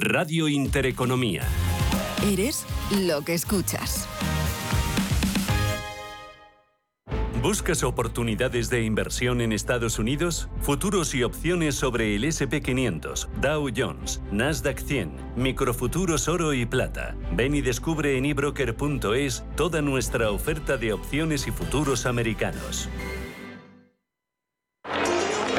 Radio Intereconomía. Eres lo que escuchas. ¿Buscas oportunidades de inversión en Estados Unidos? Futuros y opciones sobre el SP500, Dow Jones, Nasdaq 100, microfuturos oro y plata. Ven y descubre en ebroker.es toda nuestra oferta de opciones y futuros americanos.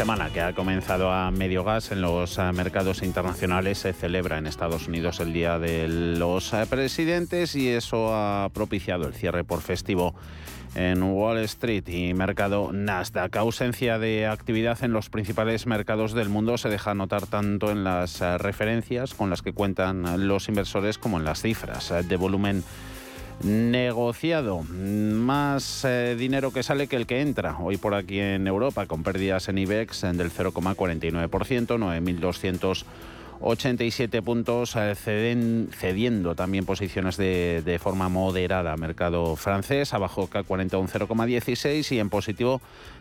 Semana que ha comenzado a medio gas en los eh, mercados internacionales. Se celebra en Estados Unidos el Día de los eh, Presidentes y eso ha propiciado el cierre por festivo en Wall Street y mercado Nasdaq. Ausencia de actividad en los principales mercados del mundo se deja notar tanto en las eh, referencias con las que cuentan los inversores como en las cifras de volumen negociado. Más eh, dinero que sale que el que entra. Hoy por aquí en Europa con pérdidas en IBEX del 0,49%, 9.287 puntos, eh, cediendo también posiciones de, de, forma moderada. Mercado francés abajo K40 un 0,16 y en positivo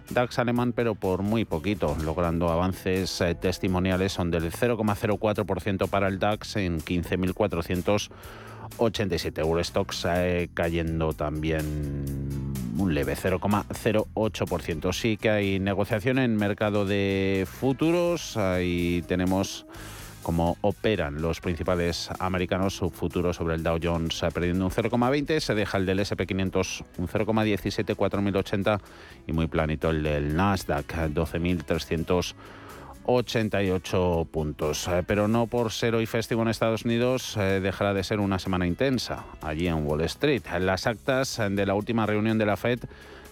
DAX alemán, pero por muy poquito, logrando avances eh, testimoniales. Son del 0,04% para el DAX en 15.400 87 Eurostox eh, cayendo también un leve 0,08%. Sí que hay negociación en mercado de futuros. Ahí tenemos cómo operan los principales americanos su futuro sobre el Dow Jones perdiendo un 0,20, se deja el del SP500 un 0,17, 4.080 y muy planito el del Nasdaq 12.300 88 puntos. Eh, pero no por ser hoy festivo en Estados Unidos eh, dejará de ser una semana intensa allí en Wall Street. Las actas de la última reunión de la Fed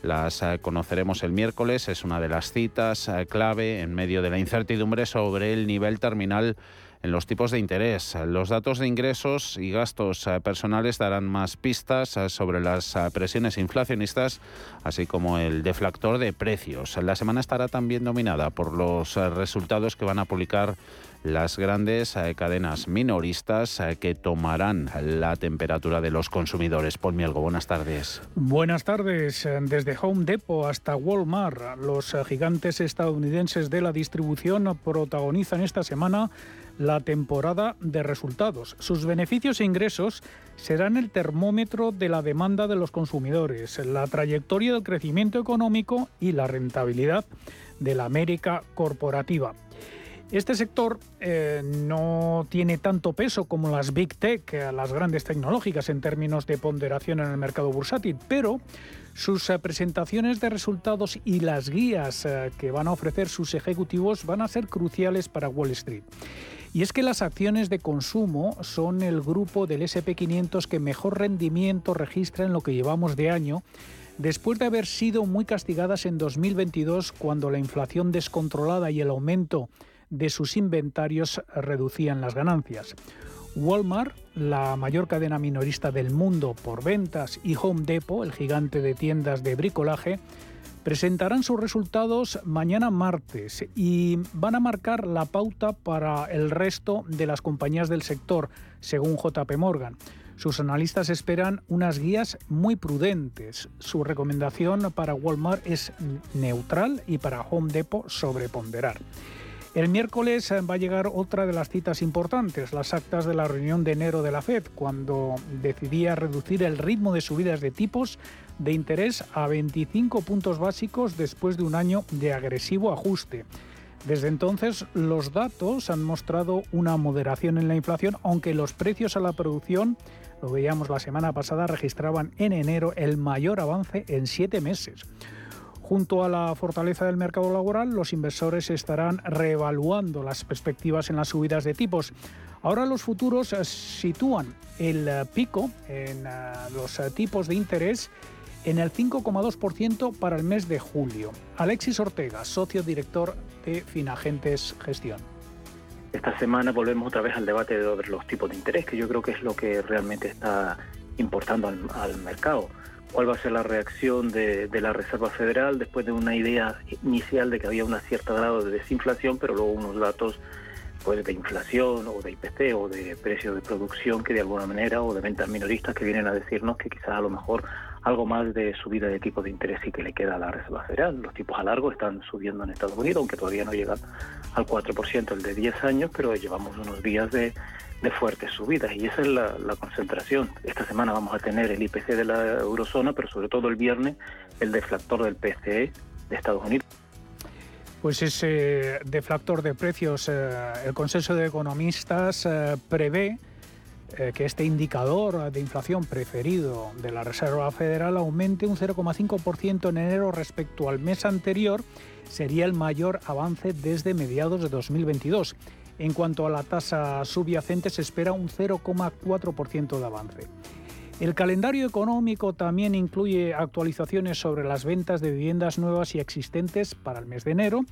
las eh, conoceremos el miércoles. Es una de las citas clave en medio de la incertidumbre sobre el nivel terminal en los tipos de interés. Los datos de ingresos y gastos eh, personales darán más pistas eh, sobre las eh, presiones inflacionistas, así como el deflactor de precios. La semana estará también dominada por los resultados que van a publicar las grandes cadenas minoristas que tomarán la temperatura de los consumidores. Paul Mielgo, buenas tardes. Buenas tardes. Desde Home Depot hasta Walmart, los gigantes estadounidenses de la distribución protagonizan esta semana la temporada de resultados. Sus beneficios e ingresos serán el termómetro de la demanda de los consumidores, la trayectoria del crecimiento económico y la rentabilidad de la América corporativa. Este sector eh, no tiene tanto peso como las big tech, eh, las grandes tecnológicas en términos de ponderación en el mercado bursátil, pero sus eh, presentaciones de resultados y las guías que van a ofrecer sus ejecutivos van a ser cruciales para Wall Street. Y es que las acciones de consumo son el grupo del SP500 que mejor rendimiento registra en lo que llevamos de año, después de haber sido muy castigadas en 2022 cuando la inflación descontrolada y el aumento de sus inventarios reducían las ganancias. Walmart, la mayor cadena minorista del mundo por ventas, y Home Depot, el gigante de tiendas de bricolaje, Presentarán sus resultados mañana martes y van a marcar la pauta para el resto de las compañías del sector, según JP Morgan. Sus analistas esperan unas guías muy prudentes. Su recomendación para Walmart es neutral y para Home Depot sobreponderar. El miércoles va a llegar otra de las citas importantes, las actas de la reunión de enero de la Fed, cuando decidía reducir el ritmo de subidas de tipos de interés a 25 puntos básicos después de un año de agresivo ajuste. Desde entonces, los datos han mostrado una moderación en la inflación, aunque los precios a la producción, lo veíamos la semana pasada, registraban en enero el mayor avance en siete meses. Junto a la fortaleza del mercado laboral, los inversores estarán reevaluando las perspectivas en las subidas de tipos. Ahora los futuros sitúan el pico en eh, los tipos de interés en el 5,2% para el mes de julio. Alexis Ortega, socio director de Finagentes Gestión. Esta semana volvemos otra vez al debate sobre los tipos de interés, que yo creo que es lo que realmente está importando al, mercado. ¿Cuál va a ser la reacción de, la Reserva Federal después de una idea inicial de que había un cierto grado de desinflación, pero luego unos datos pues de inflación o de IPC o de precio de producción que de alguna manera o de ventas minoristas que vienen a decirnos que quizás a lo mejor algo más de subida de tipos de interés y que le queda a la Reserva Federal. Los tipos a largo están subiendo en Estados Unidos, aunque todavía no llegan al 4% el de 10 años, pero llevamos unos días de, fuertes subidas y esa es la, concentración. Esta semana vamos a tener el IPC de la eurozona, pero sobre todo el viernes el deflactor del PCE de Estados Unidos. Pues ese deflactor de precios, eh, el consenso de economistas eh, prevé eh, que este indicador de inflación preferido de la Reserva Federal aumente un 0,5% en enero respecto al mes anterior, sería el mayor avance desde mediados de 2022. En cuanto a la tasa subyacente, se espera un 0,4% de avance. El calendario económico también incluye actualizaciones sobre las ventas de viviendas nuevas y existentes para el mes de enero,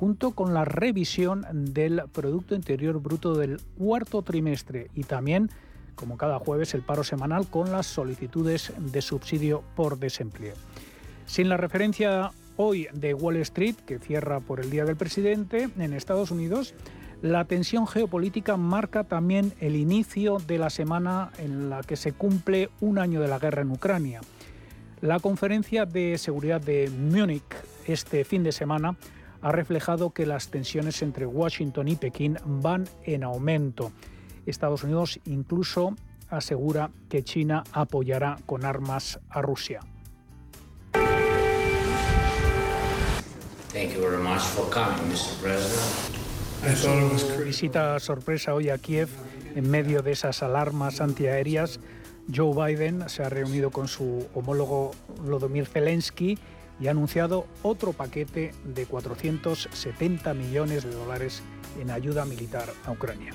junto con la revisión del Producto Interior Bruto del cuarto trimestre y también, como cada jueves, el paro semanal con las solicitudes de subsidio por desempleo. Sin la referencia hoy de Wall Street, que cierra por el Día del Presidente, en Estados Unidos, la tensión geopolítica marca también el inicio de la semana en la que se cumple un año de la guerra en Ucrania. La conferencia de seguridad de Múnich este fin de semana ha reflejado que las tensiones entre Washington y Pekín van en aumento. Estados Unidos incluso asegura que China apoyará con armas a Rusia. Visita sorpresa hoy a Kiev en medio de esas alarmas antiaéreas. Joe Biden se ha reunido con su homólogo Vladimir Zelensky y ha anunciado otro paquete de 470 millones de dólares en ayuda militar a Ucrania.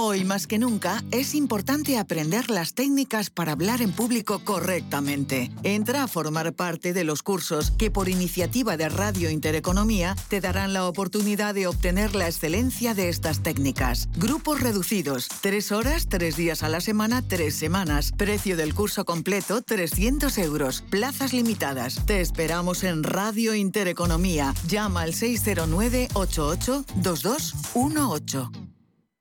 Hoy más que nunca es importante aprender las técnicas para hablar en público correctamente. Entra a formar parte de los cursos que por iniciativa de Radio Intereconomía te darán la oportunidad de obtener la excelencia de estas técnicas. Grupos reducidos, tres horas, tres días a la semana, tres semanas. Precio del curso completo, 300 euros. Plazas limitadas. Te esperamos en Radio Intereconomía. Llama al 609 88 2218.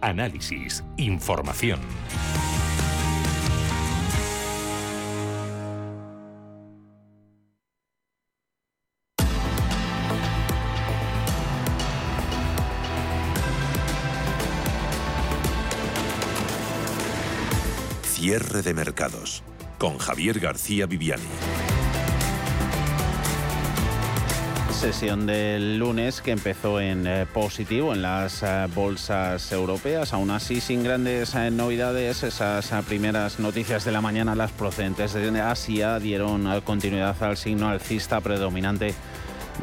Análisis. Información. Cierre de mercados. con Javier García Viviani. Sesión del lunes que empezó en eh, positivo en las eh, bolsas europeas, aún así sin grandes eh, novedades. Esas primeras noticias de la mañana, las procedentes de Asia, dieron continuidad al signo alcista predominante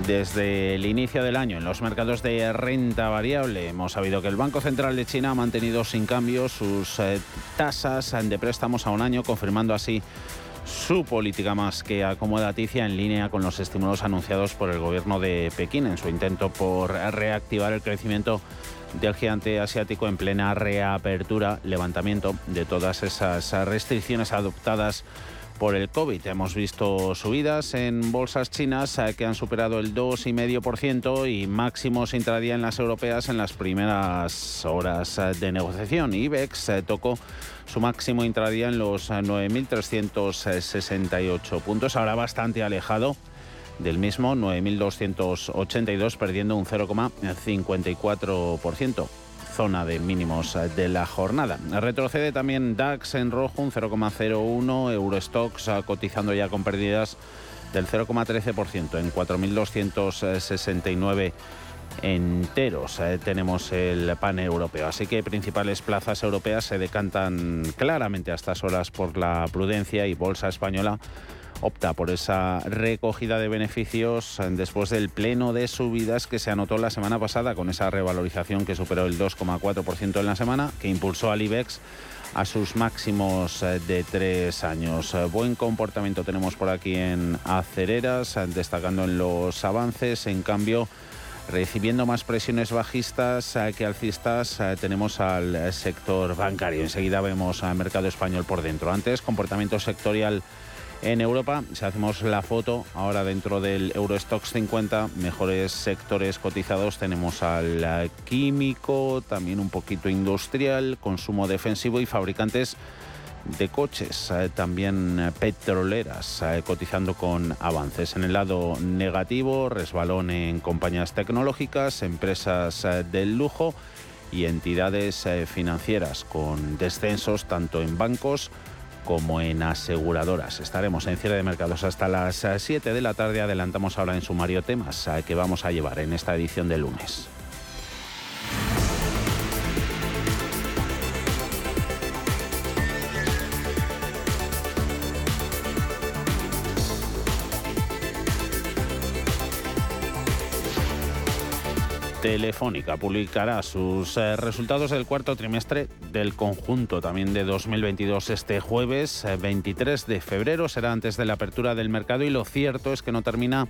desde el inicio del año en los mercados de renta variable. Hemos sabido que el Banco Central de China ha mantenido sin cambio sus tasas de préstamos a un año, confirmando así su política más que acomodaticia en línea con los estímulos anunciados por el gobierno de Pekín en su intento por reactivar el crecimiento del gigante asiático en plena reapertura, levantamiento de todas esas restricciones adoptadas por el COVID. Hemos visto subidas en bolsas chinas eh, que han superado el 2,5% y máximos intradía en las europeas en las primeras horas eh, de negociación. IBEX eh, tocó su máximo intradía en los 9.368 puntos, ahora bastante alejado del mismo, 9.282, perdiendo un 0,54%, zona de mínimos de la jornada. Retrocede también DAX en rojo, un 0,01, Eurostox cotizando ya con pérdidas del 0,13% en 4.269 enteros eh, tenemos el pan europeo. Así que principales plazas europeas se decantan claramente a estas horas por la prudencia y Bolsa Española opta por esa recogida de beneficios eh, después del pleno de subidas que se anotó la semana pasada con esa revalorización que superó el 2,4% en la semana, que impulsó al IBEX a sus máximos eh, de tres años. Buen comportamiento tenemos por aquí en acereras, destacando en los avances. En cambio, Recibiendo más presiones bajistas eh, que alcistas, eh, tenemos al eh, sector bancario. Enseguida vemos al mercado español por dentro. Antes, comportamiento sectorial en Europa. Si hacemos la foto, ahora dentro del Eurostox 50, mejores sectores cotizados tenemos al químico, también un poquito industrial, consumo defensivo y fabricantes de coches, eh, también eh, petroleras, eh, cotizando con avances. En el lado negativo, resbalón en compañías tecnológicas, empresas del lujo y entidades financieras con descensos tanto en bancos como en aseguradoras. Estaremos en cierre de mercados hasta las 7 de la tarde. Adelantamos ahora en sumario temas que vamos a llevar en esta edición de lunes. Telefónica publicará sus eh, resultados del cuarto trimestre del conjunto también de 2022 este jueves 23 eh, de febrero. Será antes de la apertura del mercado y lo cierto es que no termina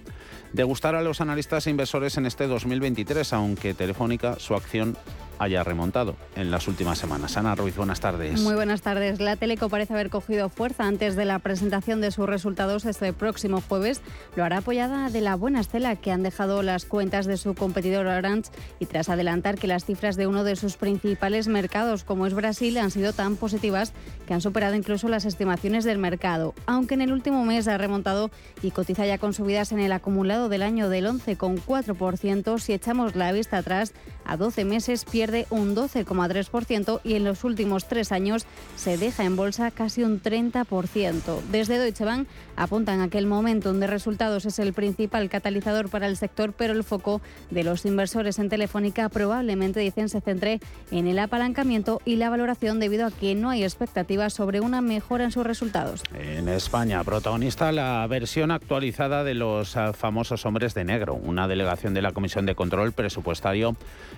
de gustar a los analistas e inversores en este 2023, aunque Telefónica su acción haya remontado en las últimas semanas. Ana Ruiz, buenas tardes. Muy buenas tardes. La Teleco parece haber cogido fuerza antes de la presentación de sus resultados este próximo jueves. Lo hará apoyada de la buena estela que han dejado las cuentas de su competidor Orange y tras adelantar que las cifras de uno de sus principales mercados, como es Brasil, han sido tan positivas que han superado incluso las estimaciones del mercado. Aunque en el último mes ha remontado y cotiza ya con subidas en el acumulado del año del 11,4%, si echamos la vista atrás, a 12 meses pierde un 12,3% y en los últimos tres años se deja en bolsa casi un 30%. Desde Deutsche Bank apuntan a que el momentum de resultados es el principal catalizador para el sector, pero el foco de los inversores en Telefónica probablemente dicen se centre en el apalancamiento y la valoración debido a que no hay expectativas sobre una mejora en sus resultados. En España, protagonista la versión actualizada de los ah, famosos hombres de negro, una delegación de la Comisión de Control Presupuestario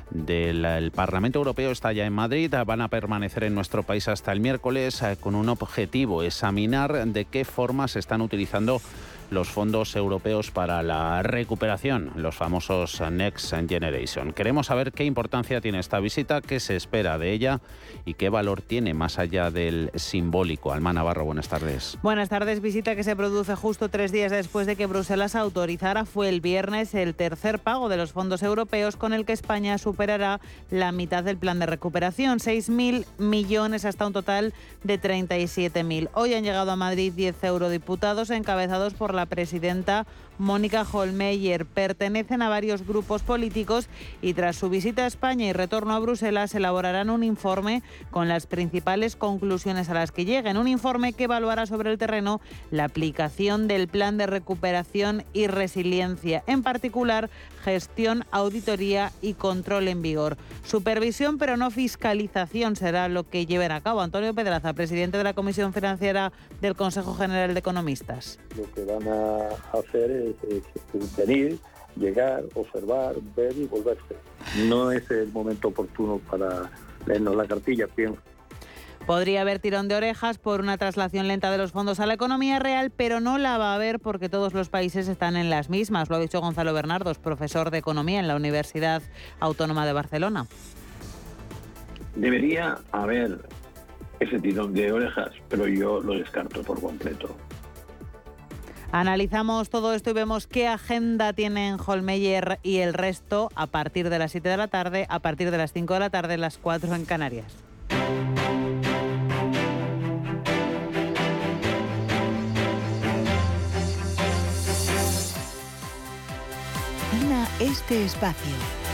del Parlamento Europeo está ya en Madrid. Van a permanecer en nuestro país hasta el miércoles eh, con un objetivo, examinar de qué forma se están utilizando los fondos europeos para la recuperación, los famosos Next Generation. Queremos saber qué importancia tiene esta visita, qué se espera de ella y qué valor tiene más allá del simbólico. Alma Navarro, buenas tardes. Buenas tardes. Visita que se produce justo tres días después de que Bruselas autorizara, fue el viernes, el tercer pago de los fondos europeos con el que España superará la mitad del plan de recuperación, 6.000 millones hasta un total de 37.000. Hoy han llegado a Madrid 10 eurodiputados encabezados por la presidenta Mónica Holmeyer. Pertenecen a varios grupos políticos y tras su visita a España y retorno a Bruselas elaborarán un informe con las principales conclusiones a las que lleguen. Un informe que evaluará sobre el terreno la aplicación del plan de recuperación y resiliencia, en particular gestión, auditoría y control en vigor. Supervisión pero no fiscalización será lo que lleven a cabo. Antonio Pedraza, presidente de la Comisión Financiera del Consejo General de Economistas. Lo que van a hacer es, venir, llegar, observar, ver y volverse. No es el momento oportuno para leernos la cartilla, pienso. Podría haber tirón de orejas por una traslación lenta de los fondos a la economía real, pero no la va a haber porque todos los países están en las mismas. Lo ha dicho Gonzalo Bernardos, profesor de Economía en la Universidad Autónoma de Barcelona. Debería haber ese tirón de orejas, pero yo lo descarto por completo. Analizamos todo esto y vemos qué agenda tienen Holmeyer y el resto a partir de las 7 de la tarde, a partir de las 5 de la tarde, las 4 en Canarias. este espacio.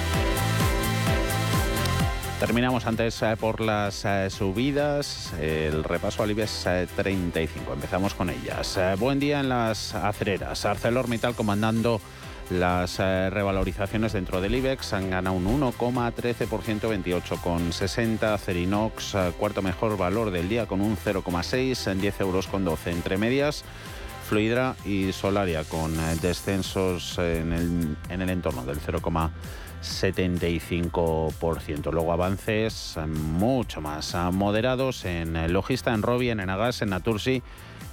Terminamos antes eh, por las eh, subidas, el repaso al IBEX 35. Eh, Empezamos con ellas. buen día en las acereras. ArcelorMittal comandando las revalorizaciones dentro del IBEX han ganado un 1,13%, 28,60. Cerinox, cuarto mejor valor del día con un 0,6 en 10 euros con 12 entre medias. Fluidra y Solaria con descensos en el, en el entorno del 0,75%. Luego avances eh, mucho más eh, moderados en Logista, en Robi, en Enagas, en Natursi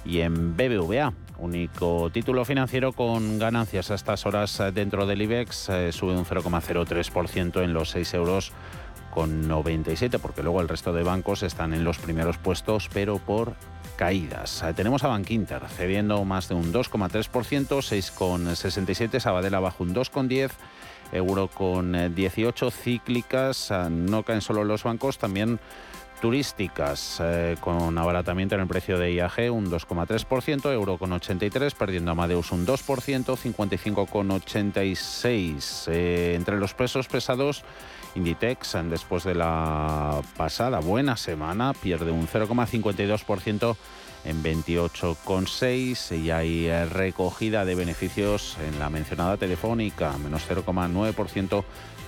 y en BBVA. Único título financiero con ganancias a estas horas dentro del IBEX, sube un 0,03% en los 6 euros con 97, porque luego el resto de bancos están en los primeros puestos, pero por caídas. Eh, tenemos a Bankinter cediendo más de un 2,3%, 6,67, Sabadell abajo un 2,10%. Euro con 18 eh, cíclicas, eh, no caen solo los bancos, también turísticas con abaratamiento en el precio de IAG un 2,3%, euro con 83, perdiendo Amadeus un 2%, 55,86. entre los pesos pesados Inditex, después de la pasada buena semana, pierde un 0,52% en 28,6 y hay eh, recogida de beneficios en la mencionada telefónica, menos 0,9%.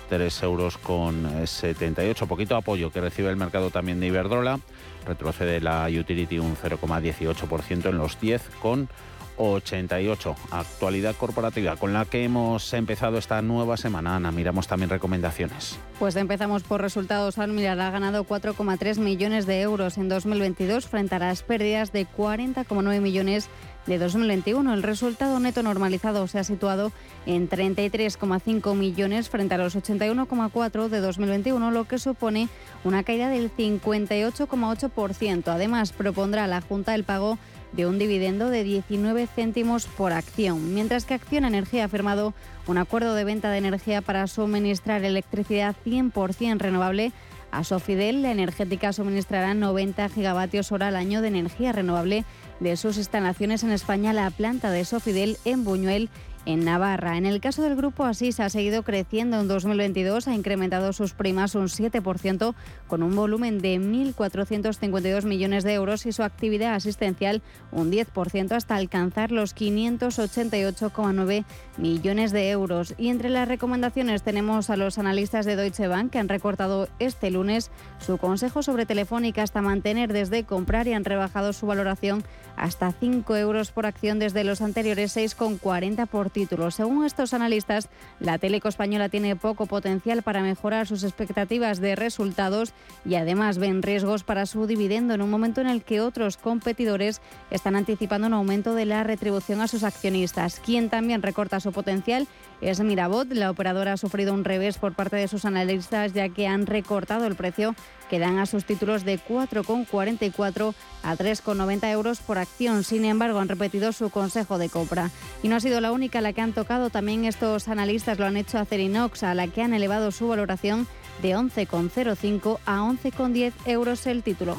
3 euros con 78. Poquito apoyo que recibe el mercado también de Iberdrola. Retrocede la utility un 0,18% en los 10 con 88. Actualidad corporativa con la que hemos empezado esta nueva semana. Ana, miramos también recomendaciones. Pues empezamos por resultados. Almirar ha ganado 4,3 millones de euros en 2022 frente a las pérdidas de 40,9 millones de 2021. El resultado neto normalizado se ha situado en 33,5 millones frente a los 81,4 de 2021, lo que supone una caída del 58,8%. Además, propondrá la Junta el pago un dividendo de 19 céntimos por acción, mientras que Acción Energía ha firmado un acuerdo de venta de energía para suministrar electricidad 100% renovable a Sofidel. La energética suministrará 90 gigavatios hora al año de energía renovable de sus instalaciones en España, la planta de Sofidel en Buñuel en Navarra. En el caso del grupo Asís ha seguido creciendo en 2022, ha incrementado sus primas un 7% con un volumen de 1.452 millones de euros y su actividad asistencial un 10% hasta alcanzar los 588,9 millones de euros. Y entre las recomendaciones tenemos a los analistas de Deutsche Bank que han recortado este lunes su consejo sobre Telefónica hasta mantener desde comprar y han rebajado su valoración hasta 5 euros por acción desde los anteriores 6,40 por Según estos analistas, la Teleco española tiene poco potencial para mejorar sus expectativas de resultados y además ven riesgos para su dividendo en un momento en el que otros competidores están anticipando un aumento de la retribución a sus accionistas. Quien también recorta su potencial es Mirabot. La operadora ha sufrido un revés por parte de sus analistas ya que han recortado el precio que dan a sus títulos de 4,44 a 3,90 euros por acción. Sin embargo, han repetido su consejo de compra. Y no ha sido la única la que han tocado. También estos analistas lo han hecho a Cerinox, a la que han elevado su valoración de 11,05 a 11,10 euros el título.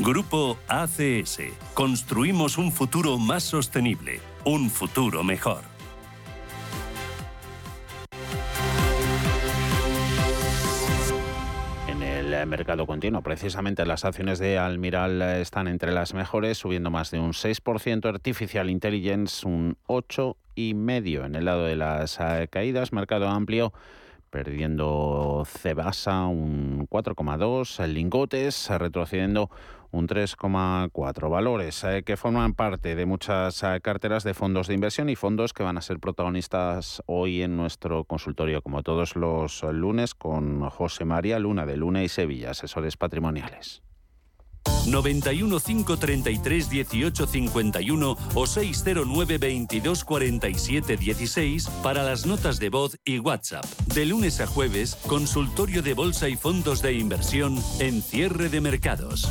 Grupo ACS. Construimos un futuro más sostenible, un futuro mejor. En el mercado continuo, precisamente las acciones de Almiral están entre las mejores, subiendo más de un 6%, Artificial Intelligence un 8,5%. En el lado de las eh, caídas, mercado amplio perdiendo Cebasa un 4,2, Lingotes retrocediendo un 3,4. Valores eh, que forman parte de muchas eh, carteras de fondos de inversión y fondos que van a ser protagonistas hoy en nuestro consultorio, como todos los lunes, con José María Luna de Luna y Sevilla, asesores patrimoniales. 91 533 18 51 o 609 22 47 16 para las notas de voz y WhatsApp. De lunes a jueves, consultorio de bolsa y fondos de inversión en cierre de mercados.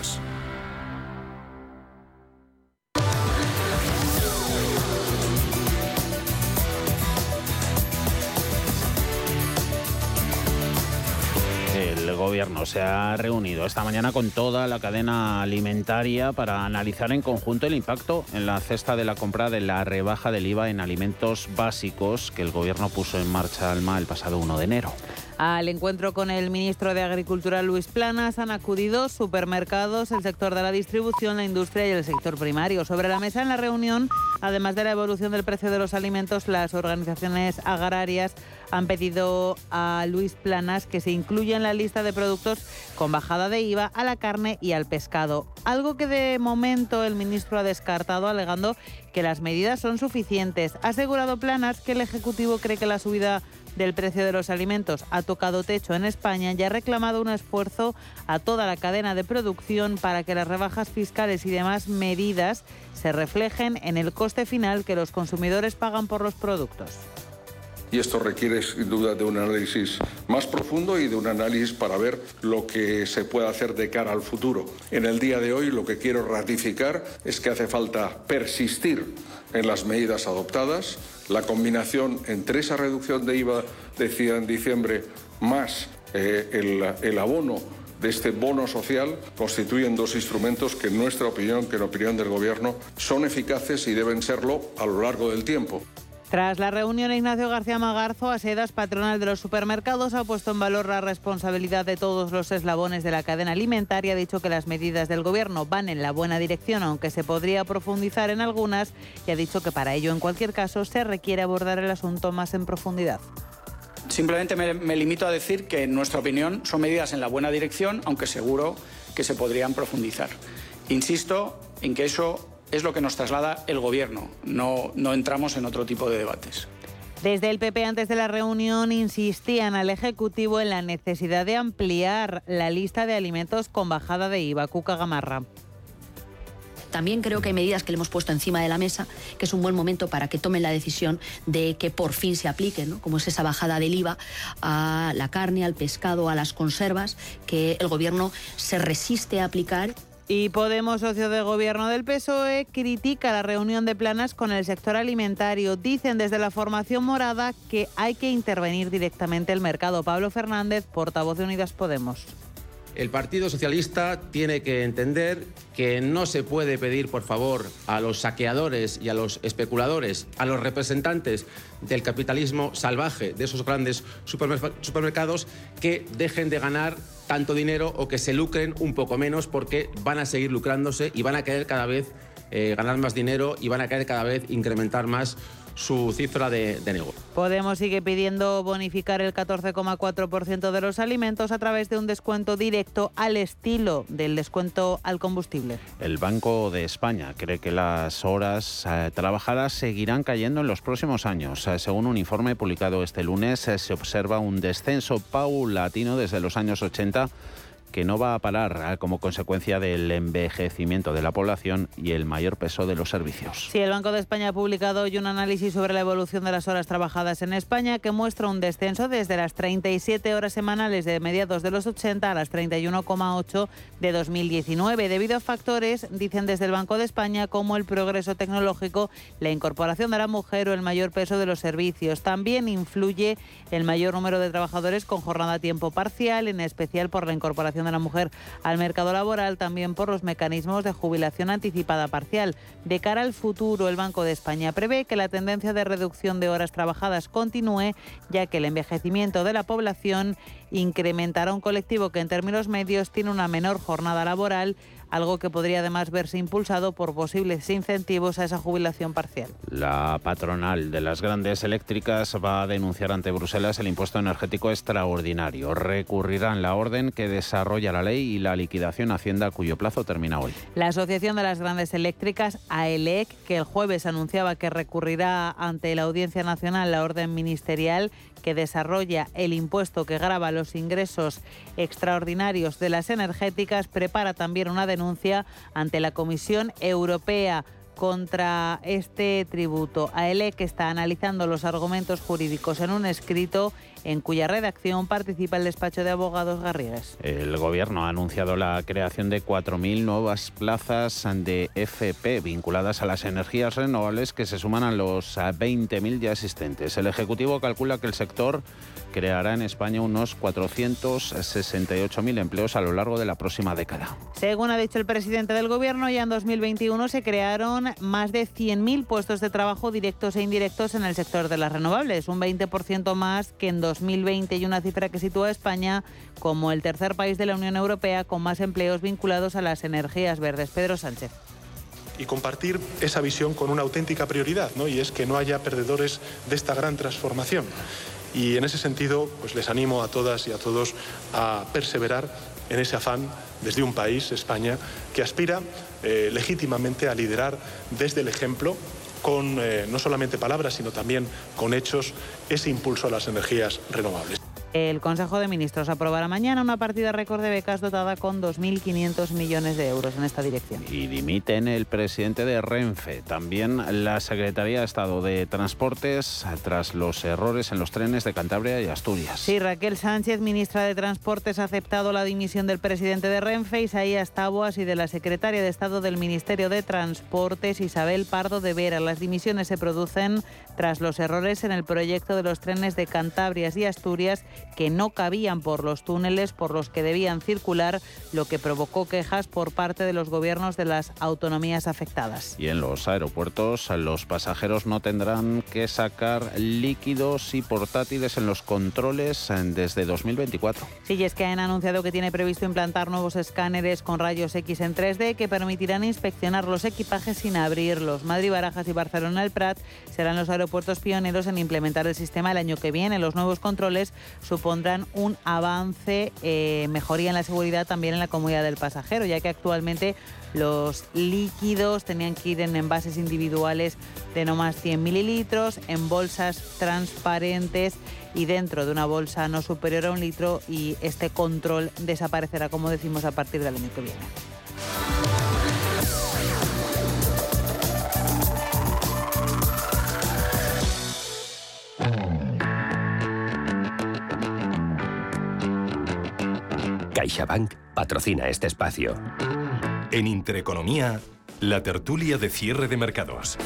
Gobierno se ha reunido esta mañana con toda la cadena alimentaria para analizar en conjunto el impacto en la cesta de la compra de la rebaja del IVA en alimentos básicos que el gobierno puso en marcha Alma el pasado 1 de enero. Al encuentro con el ministro de Agricultura Luis Planas han acudido supermercados, el sector de la distribución, la industria y el sector primario. Sobre la mesa en la reunión, además de la evolución del precio de los alimentos, las organizaciones agrarias han pedido a Luis Planas que se incluya en la lista de productos con bajada de IVA a la carne y al pescado. Algo que de momento el ministro ha descartado alegando que las medidas son suficientes. Ha asegurado Planas que el Ejecutivo cree que la subida del precio de los alimentos ha tocado techo en España y ha reclamado un esfuerzo a toda la cadena de producción para que las rebajas fiscales y demás medidas se reflejen en el coste final que los consumidores pagan por los productos. y esto requiere sin duda de un análisis más profundo y de un análisis para ver lo que se puede hacer de cara al futuro. En el día de hoy lo que quiero ratificar es que hace falta persistir en las medidas adoptadas, la combinación entre esa reducción de IVA, decía en diciembre, más eh, el, el abono de este bono social constituyen dos instrumentos que en nuestra opinión, que en opinión del Gobierno, son eficaces y deben serlo a lo largo del tiempo. Tras la reunión, Ignacio García Magarzo, Asedas, patronal de los supermercados, ha puesto en valor la responsabilidad de todos los eslabones de la cadena alimentaria. Ha dicho que las medidas del Gobierno van en la buena dirección, aunque se podría profundizar en algunas, y ha dicho que para ello, en cualquier caso, se requiere abordar el asunto más en profundidad. Simplemente me, me, limito a decir que, en nuestra opinión, son medidas en la buena dirección, aunque seguro que se podrían profundizar. Insisto en que eso es lo que nos traslada el Gobierno. No, no entramos en otro tipo de debates. Desde el PP antes de la reunión insistían al Ejecutivo en la necesidad de ampliar la lista de alimentos con bajada de IVA. Cuca Gamarra. También creo que hay medidas que le hemos puesto encima de la mesa, que es un buen momento para que tomen la decisión de que por fin se apliquen, ¿no? como es esa bajada del IVA a la carne, al pescado, a las conservas, que el Gobierno se resiste a aplicar y Podemos, socio de gobierno del PSOE, critica la reunión de planas con el sector alimentario. Dicen desde la formación morada que hay que intervenir directamente el mercado. Pablo Fernández, portavoz de Unidas Podemos. El Partido Socialista tiene que entender que no se puede pedir, por favor, a los saqueadores y a los especuladores, a los representantes del capitalismo salvaje de esos grandes supermercados, que dejen de ganar tanto dinero o que se lucren un poco menos porque van a seguir lucrándose y van a querer cada vez eh, ganar más dinero y van a querer cada vez incrementar más su cifra de, de negocio. Podemos sigue pidiendo bonificar el 14,4% de los alimentos a través de un descuento directo al estilo del descuento al combustible. El Banco de España cree que las horas eh, trabajadas seguirán cayendo en los próximos años. Eh, según un informe publicado este lunes, eh, se observa un descenso paulatino desde los años 80 que no va a parar ah, como consecuencia del envejecimiento de la población y el mayor peso de los servicios. Sí, el Banco de España ha publicado hoy un análisis sobre la evolución de las horas trabajadas en España que muestra un descenso desde las 37 horas semanales de mediados de los 80 a las 31,8 de 2019, debido a factores, dicen desde el Banco de España, como el progreso tecnológico, la incorporación de la mujer o el mayor peso de los servicios. También influye el mayor número de trabajadores con jornada a tiempo parcial, en especial por la incorporación de la mujer al mercado laboral, también por los mecanismos de jubilación anticipada parcial. De cara al futuro, el Banco de España prevé que la tendencia de reducción de horas trabajadas continúe, ya que el envejecimiento de la población incrementará un colectivo que en términos medios tiene una menor jornada laboral algo que podría además verse impulsado por posibles incentivos a esa jubilación parcial. La patronal de las grandes eléctricas va a denunciar ante Bruselas el impuesto energético extraordinario. Recurrirán la orden que desarrolla la ley y la liquidación Hacienda cuyo plazo termina hoy. La Asociación de las Grandes Eléctricas, AELEC, que el jueves anunciaba que recurrirá ante la Audiencia Nacional la orden ministerial que desarrolla el impuesto que grava los ingresos extraordinarios de las energéticas, prepara también una denuncia ante la Comisión Europea contra este tributo. AELE que está analizando los argumentos jurídicos en un escrito en cuya redacción participa el despacho de abogados Garrigues. El gobierno ha anunciado la creación de 4.000 nuevas plazas de FP vinculadas a las energías renovables que se suman a los 20.000 ya existentes. El Ejecutivo calcula que el sector creará en España unos 468.000 empleos a lo largo de la próxima década. Según ha dicho el presidente del Gobierno, ya en 2021 se crearon más de 100.000 puestos de trabajo directos e indirectos en el sector de las renovables, un 20% más que en 2020 y una cifra que sitúa a España como el tercer país de la Unión Europea con más empleos vinculados a las energías verdes. Pedro Sánchez y compartir esa visión con una auténtica prioridad, ¿no? y es que no haya perdedores de esta gran transformación. Y en ese sentido, pues les animo a todas y a todos a perseverar en ese afán desde un país, España, que aspira eh, legítimamente a liderar desde el ejemplo con eh, no solamente palabras, sino también con hechos, ese impulso a las energías renovables. El Consejo de Ministros aprobará mañana una partida récord de becas dotada con 2.500 millones de euros en esta dirección. Y dimiten el presidente de Renfe, también la Secretaría de Estado de Transportes tras los errores en los trenes de Cantabria y Asturias. Sí, Raquel Sánchez, ministra de Transportes, ha aceptado la dimisión del presidente de Renfe, Isaías Taboas, y de la secretaria de Estado del Ministerio de Transportes, Isabel Pardo de Vera. Las dimisiones se producen tras los errores en el proyecto de los trenes de Cantabria y Asturias que no cabían por los túneles por los que debían circular, lo que provocó quejas por parte de los gobiernos de las autonomías afectadas. Y en los aeropuertos los pasajeros no tendrán que sacar líquidos y portátiles en los controles desde 2024. Sí, es que han anunciado que tiene previsto implantar nuevos escáneres con rayos X en 3D que permitirán inspeccionar los equipajes sin abrirlos. Madrid, Barajas y Barcelona el Prat serán los aeropuertos pioneros en implementar el sistema el año que viene. Los nuevos controles supondrán un avance, eh, mejoría en la seguridad también en la comodidad del pasajero, ya que actualmente los líquidos tenían que ir en envases individuales de no más 100 mililitros, en bolsas transparentes y dentro de una bolsa no superior a un litro y este control desaparecerá, como decimos, a partir del año que viene. CaixaBank patrocina este espacio. En Intereconomía, la tertulia de cierre de mercados.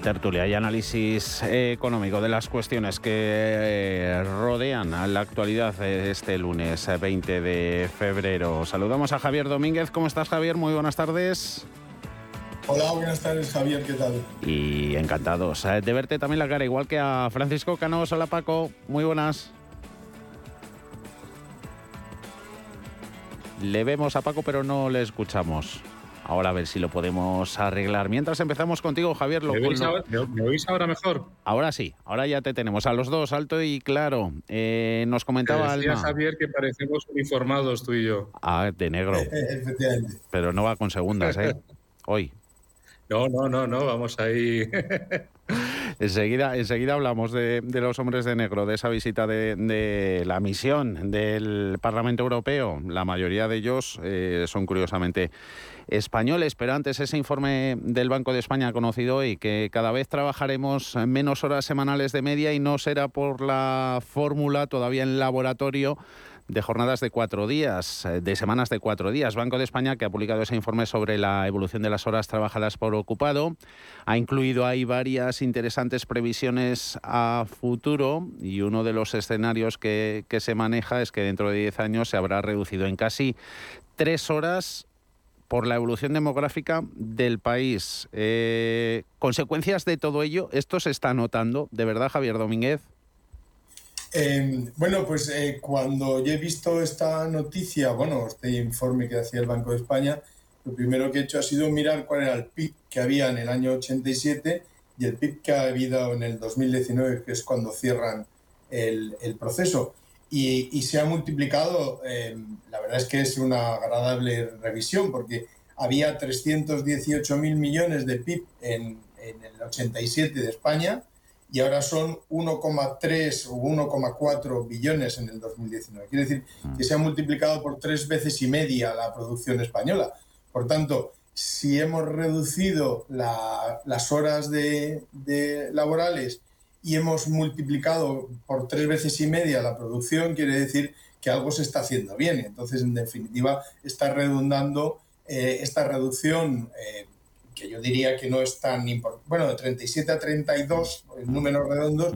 Tertulia y análisis económico de las cuestiones que eh, rodean a la actualidad este lunes 20 de febrero. Saludamos a Javier Domínguez. ¿Cómo estás, Javier? Muy buenas tardes. Hola, buenas tardes, Javier, ¿qué tal? Y encantados eh, de verte también la cara, igual que a Francisco Canos. Hola, Paco. Muy buenas. Le vemos a Paco, pero no le escuchamos. Ahora a ver si lo podemos arreglar. Mientras empezamos contigo, Javier. Lo, ¿Me, oís lo- ahora, me- me oís ahora mejor? Ahora sí, ahora ya te tenemos a los dos, alto y claro. Eh, nos comentaba Alma. Javier que parecemos uniformados tú y yo. Ah, de negro. Efectivamente. Pero no va con segundas, ¿eh? Hoy. No, no, no, no, vamos ahí. Enseguida, enseguida hablamos de, los hombres de negro, de esa visita de, de la misión del Parlamento Europeo. La mayoría de ellos eh, son curiosamente españoles, pero antes ese informe del Banco de España conocido hoy, que cada vez trabajaremos menos horas semanales de media y no será por la fórmula todavía en laboratorio de jornadas de cuatro días, eh, de semanas de cuatro días. Banco de España, que ha publicado ese informe sobre la evolución de las horas trabajadas por ocupado, ha incluido ahí varias interesantes previsiones a futuro y uno de los escenarios que, que se maneja es que dentro de 10 años se habrá reducido en casi tres horas por la evolución demográfica del país. Eh, consecuencias de todo ello, esto se está notando, ¿de verdad, Javier Domínguez? Eh, bueno, pues eh, cuando yo he visto esta noticia, bueno, este informe que hacía el Banco de España, lo primero que he hecho ha sido mirar cuál era el PIB que había en el año 87 y el PIB que ha habido en el 2019, que es cuando cierran el, proceso. Y, se ha multiplicado, eh, la verdad es que es una agradable revisión, porque había 318 mil millones de PIB en, en el 87 de España y ahora son 1,3 o 1,4 billones en el 2019. Quiere decir que se ha multiplicado por tres veces y media la producción española. Por tanto, si hemos reducido la- las horas de laborales y hemos multiplicado por tres veces y media la producción, quiere decir que algo se está haciendo bien. Entonces, en definitiva, está redundando eh, esta reducción, eh, que yo diría que no es tan importante. Bueno, de 37 a 32, en números redondos,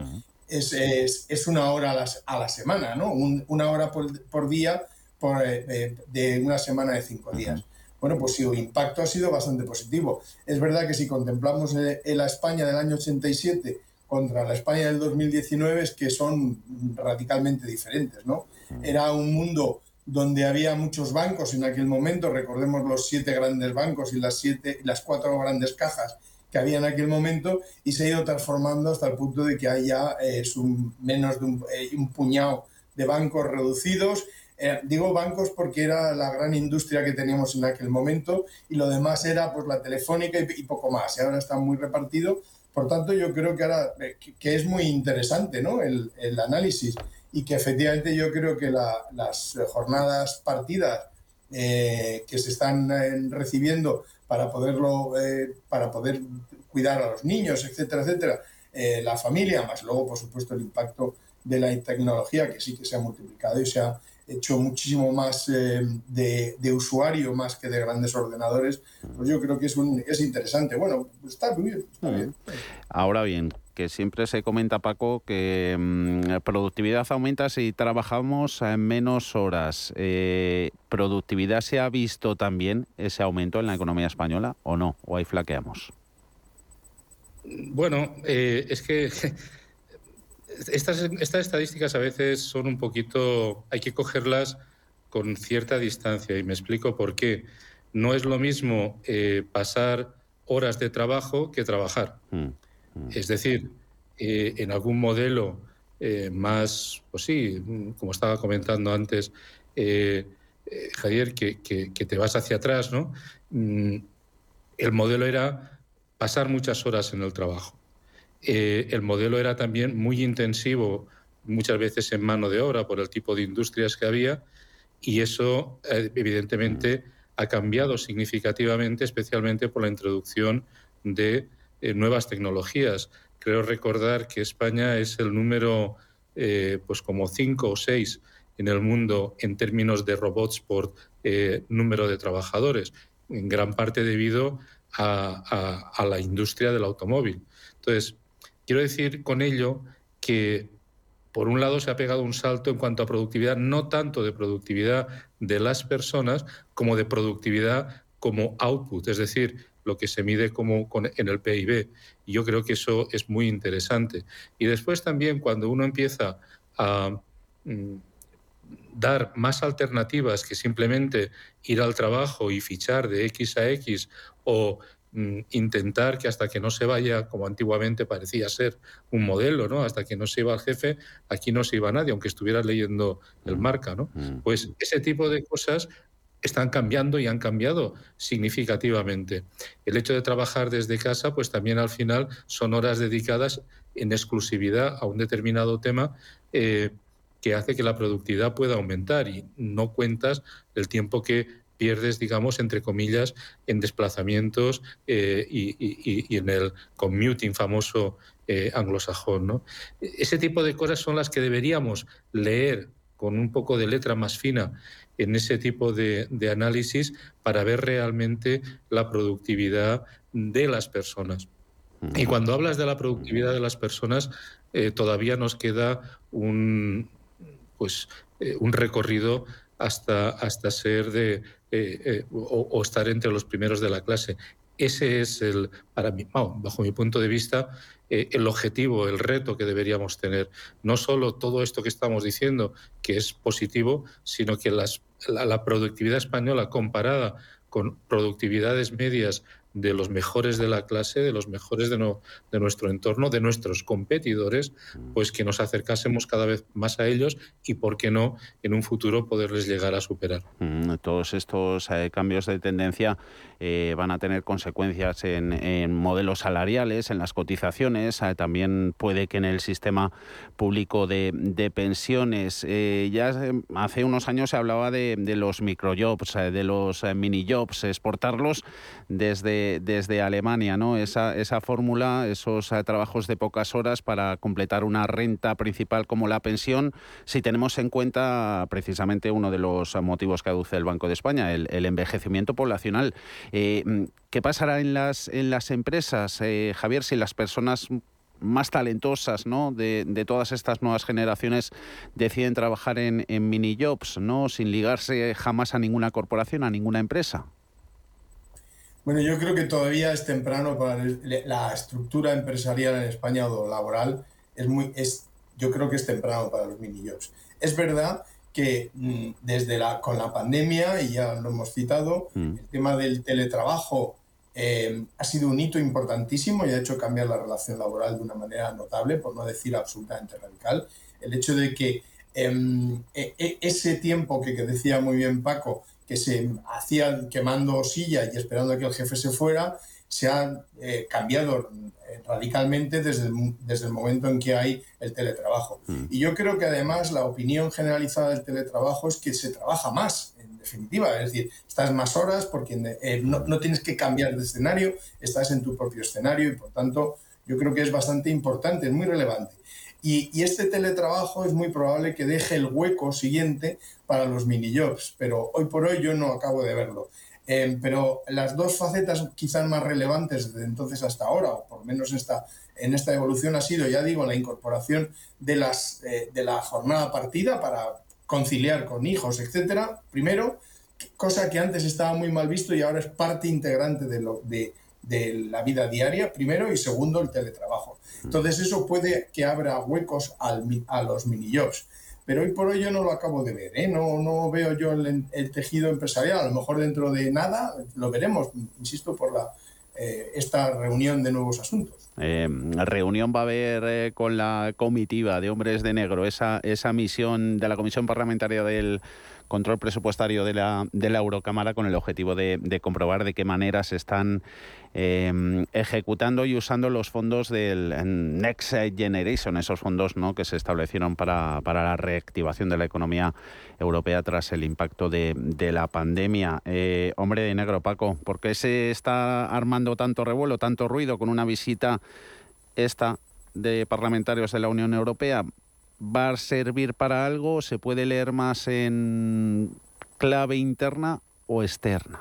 es, es- es una hora a la, a la semana, ¿no? Un- una hora por, por día por, eh, eh, de una semana de cinco días. Bueno, pues sí, el impacto ha sido bastante positivo. Es verdad que si contemplamos eh, la España del año 87 contra la España del 2019 es que son radicalmente diferentes, ¿no? Era un mundo donde había muchos bancos en aquel momento, recordemos los siete grandes bancos y las, siete, las cuatro grandes cajas que había en aquel momento y se ha ido transformando hasta el punto de que hay ya eh, menos de un, eh, un puñado de bancos reducidos eh, digo bancos porque era la gran industria que teníamos en aquel momento y lo demás era pues la telefónica y, poco más. Y ahora está muy repartido. Por tanto, yo creo que ahora que, es muy interesante ¿no? el, el, análisis y que efectivamente yo creo que las jornadas partidas eh, que se están recibiendo para poderlo para poder cuidar a los niños, etcétera, etcétera, la familia, más luego, por supuesto, el impacto de la tecnología que sí que se ha multiplicado y se ha hecho muchísimo más eh, de, usuario más que de grandes ordenadores, pues yo creo que es, un, es interesante. Bueno, está muy bien, está bien. Ahora bien, que siempre se comenta, Paco, que mm, productividad aumenta si trabajamos en menos horas. Eh, ¿Productividad se ha visto también ese aumento en la economía española o no? ¿O ahí flaqueamos? Bueno, eh, es que estas, estas estadísticas a veces son un poquito, hay que cogerlas con cierta distancia y me explico por qué. No es lo mismo eh, pasar horas de trabajo que trabajar. Mm, mm. Es decir, eh, en algún modelo eh, más, pues sí, como estaba comentando antes, Javier, que, que, te vas hacia atrás, ¿no? Mm, el modelo era pasar muchas horas en el trabajo. Eh, el modelo era también muy intensivo, muchas veces en mano de obra por el tipo de industrias que había, y eso eh, evidentemente ha cambiado significativamente, especialmente por la introducción de eh, nuevas tecnologías. Creo recordar que España es el número, pues como cinco o seis en el mundo en términos de robots por número de trabajadores, en gran parte debido a, a la industria del automóvil. Entonces, Quiero decir con ello que, por un lado, se ha pegado un salto en cuanto a productividad, no tanto de productividad de las personas como de productividad como output, es decir, lo que se mide como en el PIB. Y yo creo que eso es muy interesante. Y después también cuando uno empieza a mm, dar más alternativas que simplemente ir al trabajo y fichar de X a X o Mm, intentar que hasta que no se vaya, como antiguamente parecía ser un modelo, ¿no? Hasta que no se iba el jefe, aquí no se iba nadie, aunque estuvieras leyendo el mm. marca, ¿no? Pues ese tipo de cosas están cambiando y han cambiado significativamente. El hecho de trabajar desde casa, pues también al final son horas dedicadas en exclusividad a un determinado tema eh, que hace que la productividad pueda aumentar y no cuentas el tiempo que pierdes, digamos, entre comillas, en desplazamientos eh, y, en el commuting famoso eh, anglosajón. Ese tipo de cosas son las que deberíamos leer con un poco de letra más fina en ese tipo de, análisis para ver realmente la productividad de las personas. Y cuando hablas de la productividad de las personas, eh, todavía nos queda un, pues, un recorrido hasta, hasta ser de, eh, eh, o, estar entre los primeros de la clase. Ese es el, para mí, bajo mi punto de vista, eh, el objetivo, el reto que deberíamos tener. No solo todo esto que estamos diciendo, que es positivo, sino que las, la productividad española comparada con productividades medias de los mejores de la clase, de los mejores de, de nuestro entorno, de nuestros competidores, mm. pues que nos acercásemos cada vez más a ellos y, por qué no, en un futuro poderles llegar a superar. Mm, todos estos eh, cambios de tendencia eh, van a tener consecuencias en, modelos salariales, en las cotizaciones, eh, también puede que en el sistema público de, pensiones. ya hace unos años se hablaba de, de los microjobs, de los mini jobs, exportarlos desde desde, Alemania, ¿no? Esa, esa fórmula, esos eh, trabajos de pocas horas para completar una renta principal como la pensión, si tenemos en cuenta precisamente uno de los motivos que aduce el Banco de España, el, envejecimiento poblacional. Eh, ¿Qué pasará en las, en las empresas, eh, Javier, si las personas más talentosas ¿no? de, todas estas nuevas generaciones deciden trabajar en, en mini jobs, ¿no? sin ligarse jamás a ninguna corporación, a ninguna empresa? Bueno, yo creo que todavía es temprano para la estructura empresarial en España o laboral. Es muy, es, yo creo que es temprano para los mini jobs. Es verdad que mm, desde la, con la pandemia, y ya lo hemos citado, mm. el tema del teletrabajo eh, ha sido un hito importantísimo y ha hecho cambiar la relación laboral de una manera notable, por no decir absolutamente radical. El hecho de que em, e, e, ese tiempo que, que, decía muy bien Paco, que se hacía quemando silla y esperando a que el jefe se fuera, se ha eh, cambiado eh, radicalmente desde el, desde el momento en que hay el teletrabajo. Mm. Y yo creo que además la opinión generalizada del teletrabajo es que se trabaja más, en definitiva, es decir, estás más horas porque eh, no, no, tienes que cambiar de escenario, estás en tu propio escenario y por tanto yo creo que es bastante importante, es muy relevante. Y, y este teletrabajo es muy probable que deje el hueco siguiente para los mini jobs, pero hoy por hoy yo no acabo de verlo. Eh, pero las dos facetas quizás más relevantes de entonces hasta ahora, o por menos esta, en esta evolución, ha sido, ya digo, la incorporación de, las, eh, de la jornada partida para conciliar con hijos, etcétera, primero, cosa que antes estaba muy mal visto y ahora es parte integrante de, lo, de, de la vida diaria, primero, y segundo, el teletrabajo. Entonces eso puede que abra huecos al, a los mini jobs pero hoy por hoy yo no lo acabo de ver, ¿eh? no, no veo yo el, tejido empresarial, a lo mejor dentro de nada lo veremos, insisto, por la, eh, esta reunión de nuevos asuntos. Eh, reunión va a haber eh, con la comitiva de hombres de negro, esa, esa misión de la Comisión Parlamentaria del control presupuestario de la, de la Eurocámara con el objetivo de, comprobar de qué manera se están em, ejecutando y usando los fondos del Next Generation, esos fondos ¿no? que se establecieron para, la reactivación de la economía europea tras el impacto de, la pandemia. Eh, hombre de negro, Paco, ¿por qué se está armando tanto revuelo, tanto ruido con una visita esta de parlamentarios de la Unión Europea? va a servir para algo? ¿Se puede leer más en clave interna o externa?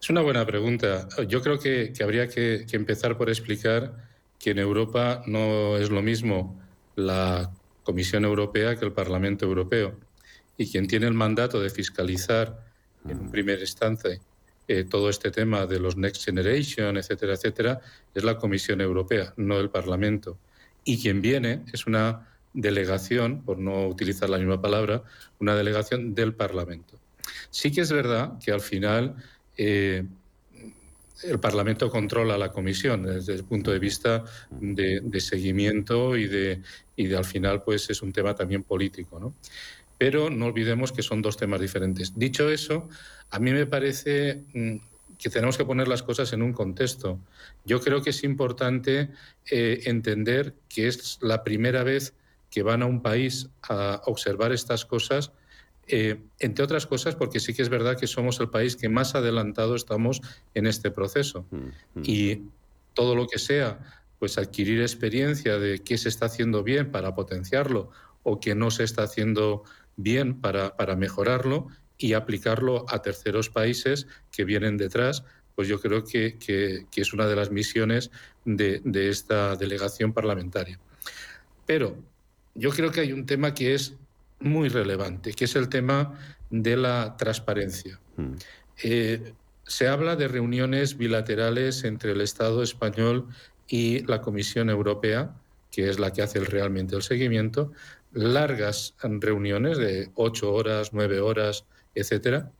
Es una buena pregunta. Yo creo que, habría que, empezar por explicar que en Europa no es lo mismo la Comisión Europea que el Parlamento Europeo. Y quien tiene el mandato de fiscalizar en un primer instante eh, todo este tema de los Next Generation, etcétera, etcétera, es la Comisión Europea, no el Parlamento y quien viene es una delegación, por no utilizar la misma palabra, una delegación del Parlamento. Sí que es verdad que al final eh, el Parlamento controla la comisión desde el punto de vista de, seguimiento y de, y al final pues es un tema también político. ¿no? Pero no olvidemos que son dos temas diferentes. Dicho eso, a mí me parece mm, que tenemos que poner las cosas en un contexto. Yo creo que es importante eh, entender que es la primera vez que van a un país a observar estas cosas, eh, entre otras cosas porque sí que es verdad que somos el país que más adelantado estamos en este proceso. Mm, mm. Y todo lo que sea, pues adquirir experiencia de qué se está haciendo bien para potenciarlo o qué no se está haciendo bien para, para mejorarlo, y aplicarlo a terceros países que vienen detrás, pues yo creo que, es una de las misiones de, esta delegación parlamentaria. Pero yo creo que hay un tema que es muy relevante, que es el tema de la transparencia. Mm. Eh, se habla de reuniones bilaterales entre el Estado español y la Comisión Europea, que es la que hace realmente el seguimiento, largas reuniones de ocho horas, nueve horas, etcétera,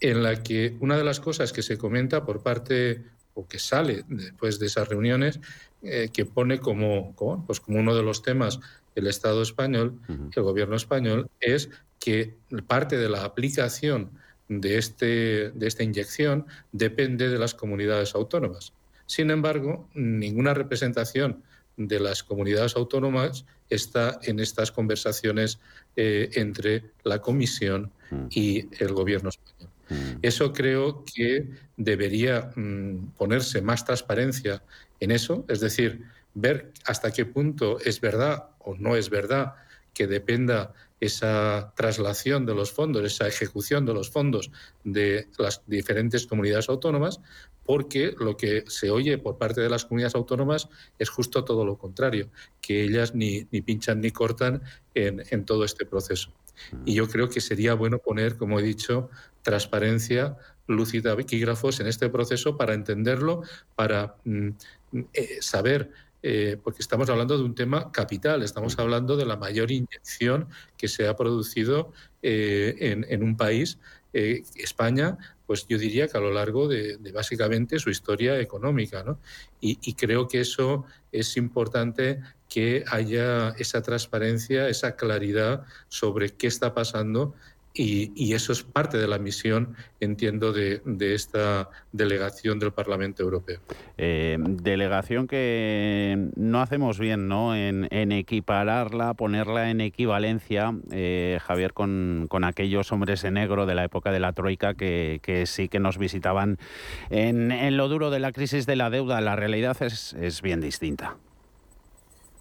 en la que una de las cosas que se comenta por parte o que sale después de esas reuniones, eh, que pone como, pues como uno de los temas el Estado español, el gobierno español, es que parte de la aplicación de, este, de esta inyección depende de las comunidades autónomas. Sin embargo, ninguna representación de las comunidades autónomas está en estas conversaciones eh, entre la Comisión mm. y el Gobierno español. Mm. Eso creo que debería mm, ponerse más transparencia en eso, es decir, ver hasta qué punto es verdad o no es verdad que dependa esa traslación de los fondos, esa ejecución de los fondos de las diferentes comunidades autónomas, porque lo que se oye por parte de las comunidades autónomas es justo todo lo contrario, que ellas ni, ni pinchan ni cortan en, en, todo este proceso. Y yo creo que sería bueno poner, como he dicho, transparencia, luz y taquígrafos en este proceso para entenderlo, para mm, eh, saber eh, porque estamos hablando de un tema capital, estamos hablando de la mayor inyección que se ha producido eh, en, un país, eh, España, pues yo diría que a lo largo de, básicamente su historia económica. ¿no? Y, creo que eso es importante que haya esa transparencia, esa claridad sobre qué está pasando y, eso es parte de la misión, entiendo, de, esta delegación del Parlamento Europeo. Eh, delegación que no hacemos bien ¿no? En, equipararla, ponerla en equivalencia, eh, Javier, con, aquellos hombres de negro de la época de la Troika que, sí que nos visitaban en, lo duro de la crisis de la deuda. La realidad es, es bien distinta.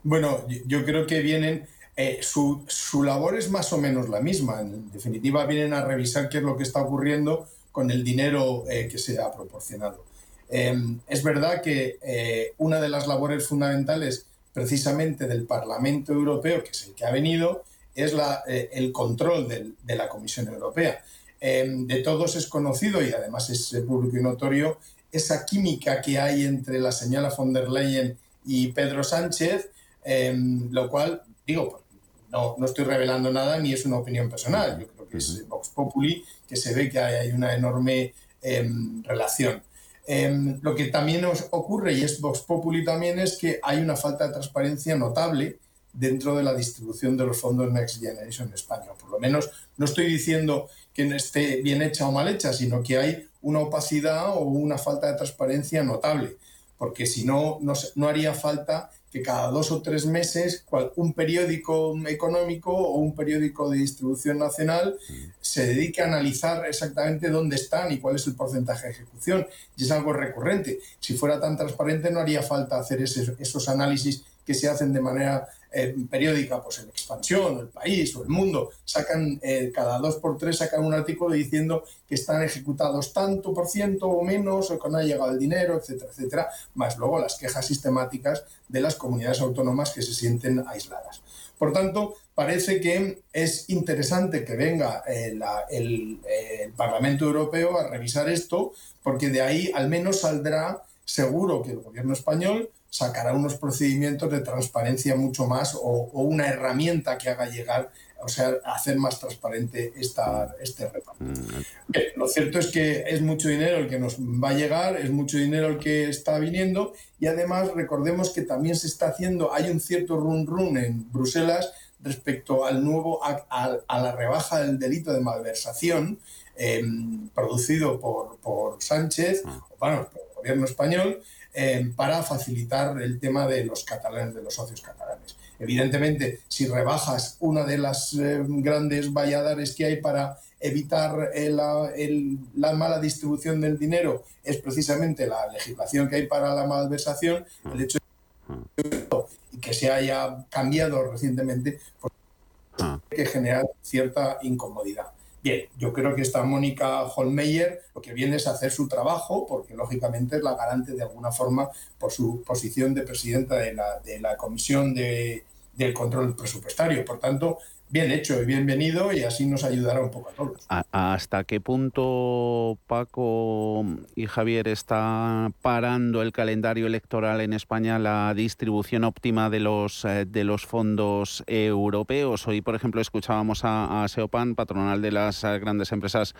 Bueno, yo creo que vienen eh, su, labor es más o menos la misma. En definitiva, vienen a revisar qué es lo que está ocurriendo con el dinero eh, que se ha proporcionado. Em, es verdad que eh, una de las labores fundamentales precisamente del Parlamento Europeo, que es el que ha venido, es el control de la Comisión Europea. Em, de todos es conocido y además es público y notorio esa química que hay entre la señora von der Leyen y Pedro Sánchez, em, lo cual, digo, no, no estoy revelando nada ni es una opinión personal. Yo creo que es Vox Populi, que se ve que hay, una enorme em, relación. Em, lo que también nos ocurre, y es Vox Populi también, es que hay una falta de transparencia notable dentro de la distribución de los fondos Next Generation en España. Por lo menos no estoy diciendo que no esté bien hecha o mal hecha, sino que hay una opacidad o una falta de transparencia notable, porque si no, no, no haría falta que cada dos o tres meses un periódico económico o un periódico de distribución nacional se dedique a analizar exactamente dónde están y cuál es el porcentaje de ejecución. Y es algo recurrente. Si fuera tan transparente no haría falta hacer esos análisis que se hacen de manera eh, periódica, pues en Expansión, El País o El Mundo, sacan eh, cada dos por tres sacan un artículo diciendo que están ejecutados tanto por ciento o menos, o que no ha llegado el dinero, etcétera, etcétera, más luego las quejas sistemáticas de las comunidades autónomas que se sienten aisladas. Por tanto, parece que es interesante que venga eh, el, el Parlamento Europeo a revisar esto, porque de ahí al menos saldrá seguro que el gobierno español sacará unos procedimientos de transparencia mucho más o, una herramienta que haga llegar, o sea, hacer más transparente esta, este reparto. Mm. lo cierto es que es mucho dinero el que nos va a llegar, es mucho dinero el que está viniendo y además recordemos que también se está haciendo, hay un cierto run run en Bruselas respecto al nuevo, a, la rebaja del delito de malversación em, producido por, por Sánchez, mm. bueno, por el gobierno español, eh, para facilitar el tema de los catalanes, de los socios catalanes. Evidentemente, si rebajas una de las eh, grandes valladares que hay para evitar la, la, mala distribución del dinero, es precisamente la legislación que hay para la malversación, el hecho de que se haya cambiado recientemente, pues, que genera cierta incomodidad. Bien, yo creo que esta Mónica Holmeyer lo que viene es hacer su trabajo, porque lógicamente es la garante de alguna forma por su posición de presidenta de la, de la Comisión de, del Control Presupuestario. Por tanto, bien hecho y bienvenido y así nos ayudará un poco a todos. ¿Hasta qué punto Paco y Javier está parando el calendario electoral en España la distribución óptima de los, eh, de los fondos europeos? Hoy, por ejemplo, escuchábamos a, Seopan, patronal de las eh, grandes empresas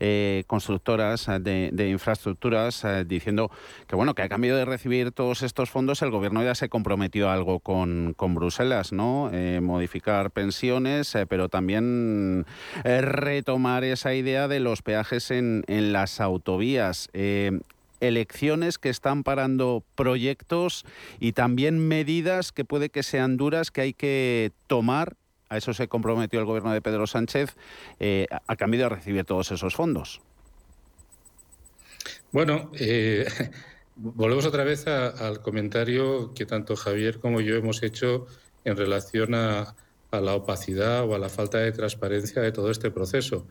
eh, constructoras de, infraestructuras, diciendo que bueno, que a cambio de recibir todos estos fondos el gobierno ya se comprometió a algo con, con Bruselas, ¿no? modificar pensiones eh, pero también eh, retomar esa idea de los peajes en, las autovías. Eh, elecciones que están parando proyectos y también medidas que puede que sean duras que hay que tomar. A eso se comprometió el gobierno de Pedro Sánchez a cambio de recibir todos esos fondos. Bueno, volvemos otra vez al comentario que tanto Javier como yo hemos hecho en relación a, a la opacidad o a la falta de transparencia de todo este proceso.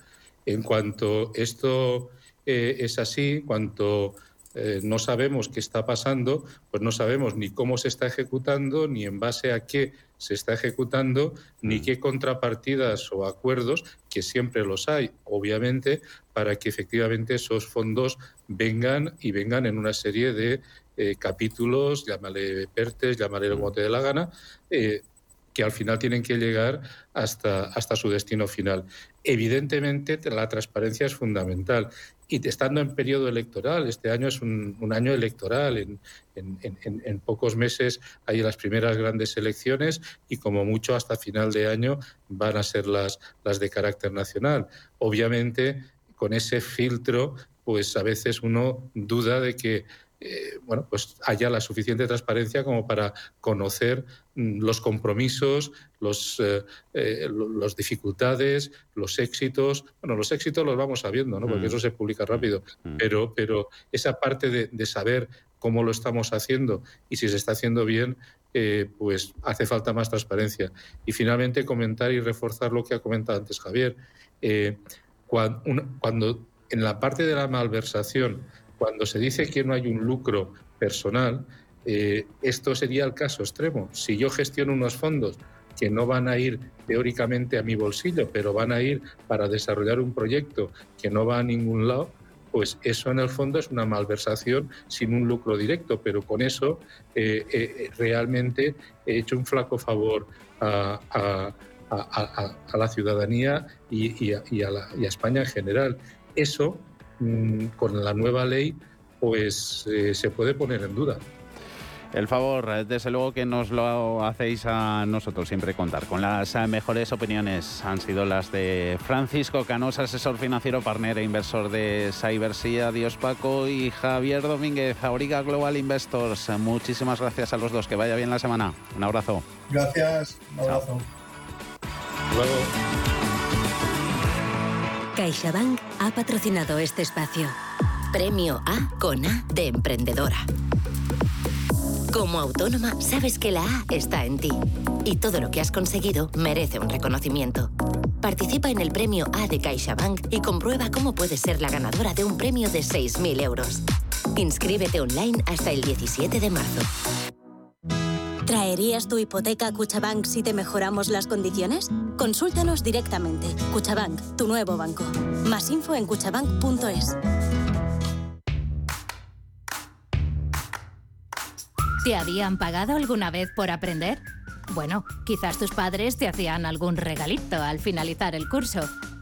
En cuanto esto eh, es así, cuanto eh, no sabemos qué está pasando, pues no sabemos ni cómo se está ejecutando, ni en base a qué se está ejecutando, ni qué contrapartidas o acuerdos, que siempre los hay, obviamente, para que efectivamente esos fondos vengan y vengan en una serie de eh, capítulos, llámale PERTES, llámale como te dé la gana, que al final tienen que llegar hasta, hasta su destino final. Evidentemente, la transparencia es fundamental. Y estando en periodo electoral, este año es un, año electoral, en, en, pocos meses hay las primeras grandes elecciones y como mucho hasta final de año van a ser las, las de carácter nacional. Obviamente, con ese filtro, pues a veces uno duda de que eh, bueno, pues haya la suficiente transparencia como para conocer mm, los compromisos, los, eh, eh, las dificultades, los éxitos. Bueno, los éxitos los vamos sabiendo, ¿no? porque mm. eso se publica rápido, mm. pero, pero esa parte de, saber cómo lo estamos haciendo y si se está haciendo bien, pues hace falta más transparencia. Y finalmente comentar y reforzar lo que ha comentado antes Javier. cuando en la parte de la malversación cuando se dice que no hay un lucro personal, eh, esto sería el caso extremo. Si yo gestiono unos fondos que no van a ir teóricamente a mi bolsillo, pero van a ir para desarrollar un proyecto que no va a ningún lado, pues eso en el fondo es una malversación sin un lucro directo, pero con eso eh, eh, realmente he hecho un flaco favor a, la ciudadanía y, a, y a España en general. Eso con la nueva ley pues eh, se puede poner en duda. El favor, desde luego que nos lo hacéis a nosotros siempre contar. Con las mejores opiniones han sido las de Francisco Canosa, asesor financiero, partner e inversor de Cybersea, Adiós Paco y Javier Domínguez, Auriga Global Investors. Muchísimas gracias a los dos. Que vaya bien la semana. Un abrazo. Gracias. Un abrazo. Luego. CaixaBank ha patrocinado este espacio. Premio A con A de emprendedora. Como autónoma, sabes que la A está en ti. Y todo lo que has conseguido merece un reconocimiento. Participa en el premio A de CaixaBank y comprueba cómo puedes ser la ganadora de un premio de 6.000 euros. Inscríbete online hasta el 17 de marzo. ¿Traerías tu hipoteca a Cuchabank si te mejoramos las condiciones? Consúltanos directamente. Cuchabank, tu nuevo banco. Más info en cuchabank.es. ¿Te habían pagado alguna vez por aprender? Bueno, quizás tus padres te hacían algún regalito al finalizar el curso,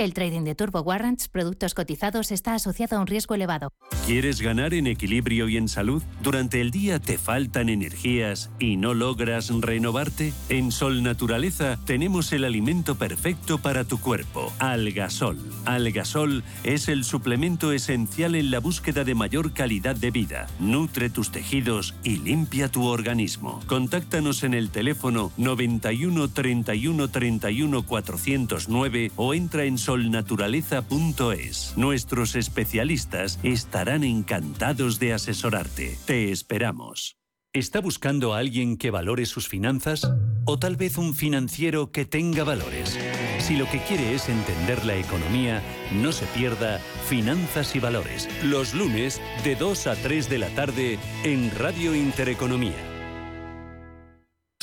El trading de Turbo Warrants, productos cotizados, está asociado a un riesgo elevado. ¿Quieres ganar en equilibrio y en salud? ¿Durante el día te faltan energías y no logras renovarte? En Sol Naturaleza tenemos el alimento perfecto para tu cuerpo, Algasol. Algasol es el suplemento esencial en la búsqueda de mayor calidad de vida. Nutre tus tejidos y limpia tu organismo. Contáctanos en el teléfono 91 31 31 409 o entra en solnaturaleza.es. Nuestros especialistas estarán encantados de asesorarte. Te esperamos. ¿Está buscando a alguien que valore sus finanzas? ¿O tal vez un financiero que tenga valores? Si lo que quiere es entender la economía, no se pierda Finanzas y Valores, los lunes de 2 a 3 de la tarde en Radio Intereconomía.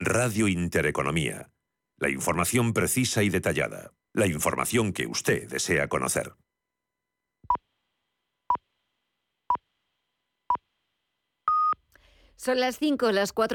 Radio Intereconomía la información precisa y detallada. La información que usted desea conocer. Son las 5, las 4.